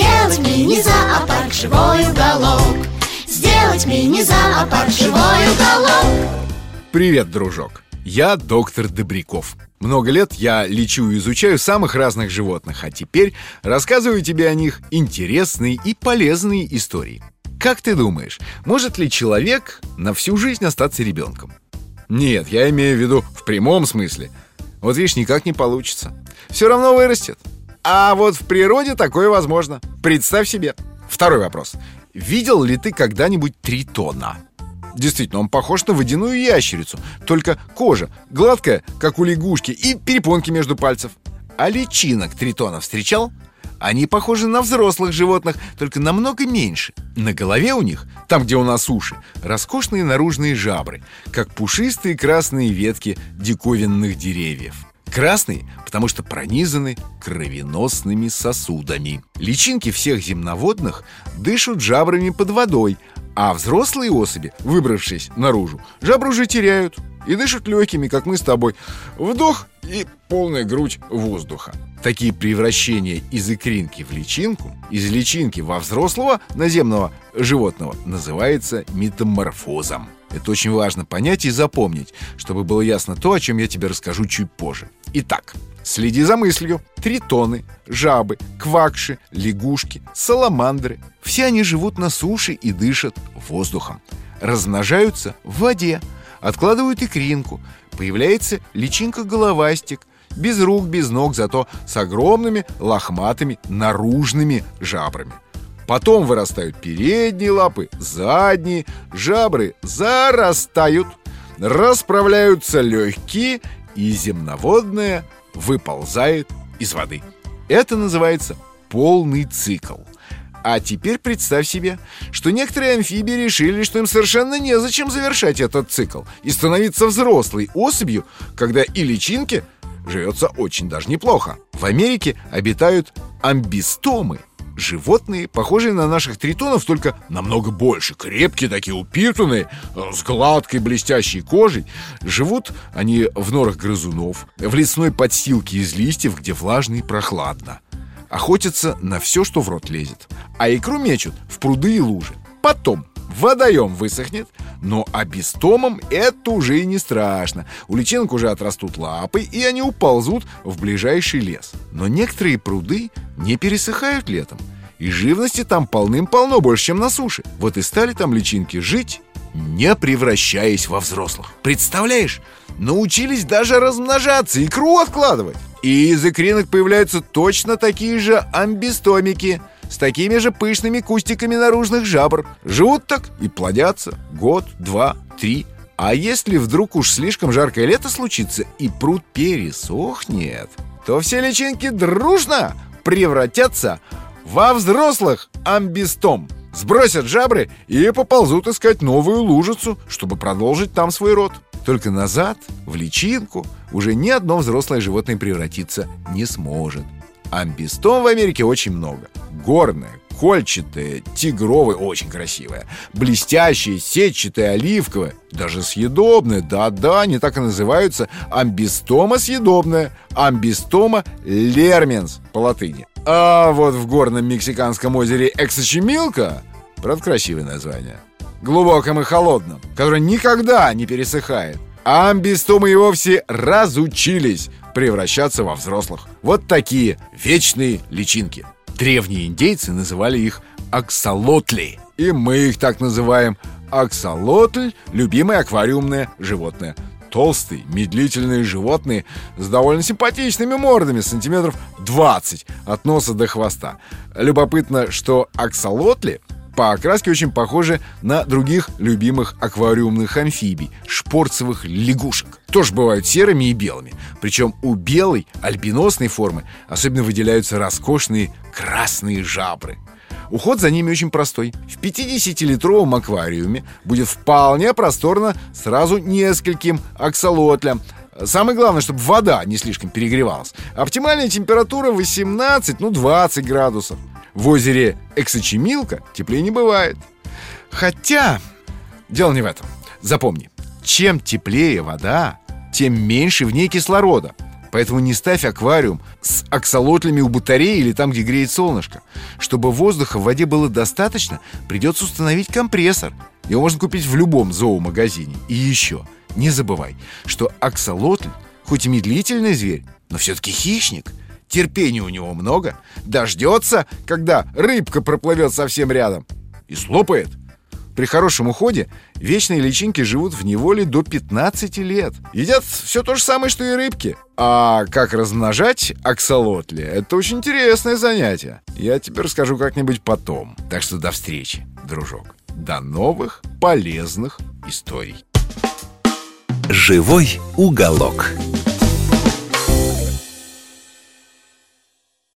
Сделать мини-зоопарк живой уголок Сделать мини-зоопарк живой уголок Привет, дружок! Я доктор Добряков. Много лет я лечу и изучаю самых разных животных, а теперь рассказываю тебе о них интересные и полезные истории. Как ты думаешь, может ли человек на всю жизнь остаться ребенком? Нет, я имею в виду в прямом смысле. Вот видишь, никак не получится. Все равно вырастет. А вот в природе такое возможно. Представь себе. Второй вопрос. Видел ли ты когда-нибудь тритона? Действительно, он похож на водяную ящерицу, только кожа гладкая, как у лягушки, и перепонки между пальцев. А личинок тритона встречал? Они похожи на взрослых животных, только намного меньше. На голове у них, там, где у нас уши, роскошные наружные жабры, как пушистые красные ветки диковинных деревьев. Красные, потому что пронизаны кровеносными сосудами. Личинки всех земноводных дышат жабрами под водой, а взрослые особи, выбравшись наружу, жабры уже теряют и дышат легкими, как мы с тобой. Вдох и полная грудь воздуха. Такие превращения из икринки в личинку, из личинки во взрослого наземного животного называется метаморфозом. Это очень важно понять и запомнить, чтобы было ясно то, о чем я тебе расскажу чуть позже. Итак, следи за мыслью. Тритоны, жабы, квакши, лягушки, саламандры – все они живут на суше и дышат воздухом. Размножаются в воде, откладывают икринку, появляется личинка-головастик, без рук, без ног, зато с огромными лохматыми наружными жабрами. Потом вырастают передние лапы, задние, жабры зарастают, расправляются легкие, и земноводное выползает из воды. Это называется полный цикл. А теперь представь себе, что некоторые амфибии решили, что им совершенно незачем завершать этот цикл и становиться взрослой особью, когда и личинке живется очень даже неплохо. В Америке обитают амбистомы – Животные, похожие на наших тритонов, только намного больше. Крепкие такие, упитанные, э, с гладкой блестящей кожей. Живут они в норах грызунов В лесной подстилке из листьев, где влажно и прохладно. Охотятся на все, что в рот лезет. А икру мечут в пруды и лужи. Потом водоем высохнет но абистомам это уже и не страшно. У личинок уже отрастут лапы, и они уползут в ближайший лес. Но некоторые пруды не пересыхают летом. И живности там полным-полно больше, чем на суше. Вот и стали там личинки жить, не превращаясь во взрослых. Представляешь? Научились даже размножаться, икру откладывать. И из икринок появляются точно такие же амбистомики – с такими же пышными кустиками наружных жабр. Живут так и плодятся год, два, три. А если вдруг уж слишком жаркое лето случится и пруд пересохнет, то все личинки дружно превратятся во взрослых амбистом. Сбросят жабры и поползут искать новую лужицу, чтобы продолжить там свой род. Только назад, в личинку, уже ни одно взрослое животное превратиться не сможет. Амбистом в Америке очень много. Горное, кольчатое, тигровое, очень красивое, блестящее, сетчатое, оливковое, даже съедобное, да-да, они так и называются, амбистома съедобная, амбистома лерменс по латыни. А вот в горном мексиканском озере Эксочемилка, правда, красивое название, глубоком и холодном, которое никогда не пересыхает, а амбистомы и вовсе разучились превращаться во взрослых. Вот такие вечные личинки. Древние индейцы называли их аксолотли. И мы их так называем. Аксолотль – любимое аквариумное животное. Толстые, медлительные животные с довольно симпатичными мордами, сантиметров 20 от носа до хвоста. Любопытно, что аксолотли по окраске очень похожи на других любимых аквариумных амфибий – шпорцевых лягушек. Тоже бывают серыми и белыми. Причем у белой, альбиносной формы особенно выделяются роскошные красные жабры. Уход за ними очень простой. В 50-литровом аквариуме будет вполне просторно сразу нескольким аксолотлям. Самое главное, чтобы вода не слишком перегревалась. Оптимальная температура 18, ну 20 градусов. В озере Эксочемилка теплее не бывает. Хотя, дело не в этом. Запомни, чем теплее вода, тем меньше в ней кислорода. Поэтому не ставь аквариум с аксолотлями у батареи или там, где греет солнышко. Чтобы воздуха в воде было достаточно, придется установить компрессор. Его можно купить в любом зоомагазине. И еще, не забывай, что аксолотль, хоть и медлительный зверь, но все-таки хищник. Терпения у него много. Дождется, когда рыбка проплывет совсем рядом. И слопает. При хорошем уходе вечные личинки живут в неволе до 15 лет. Едят все то же самое, что и рыбки. А как размножать аксолотли – это очень интересное занятие. Я тебе расскажу как-нибудь потом. Так что до встречи, дружок. До новых полезных историй. «Живой уголок».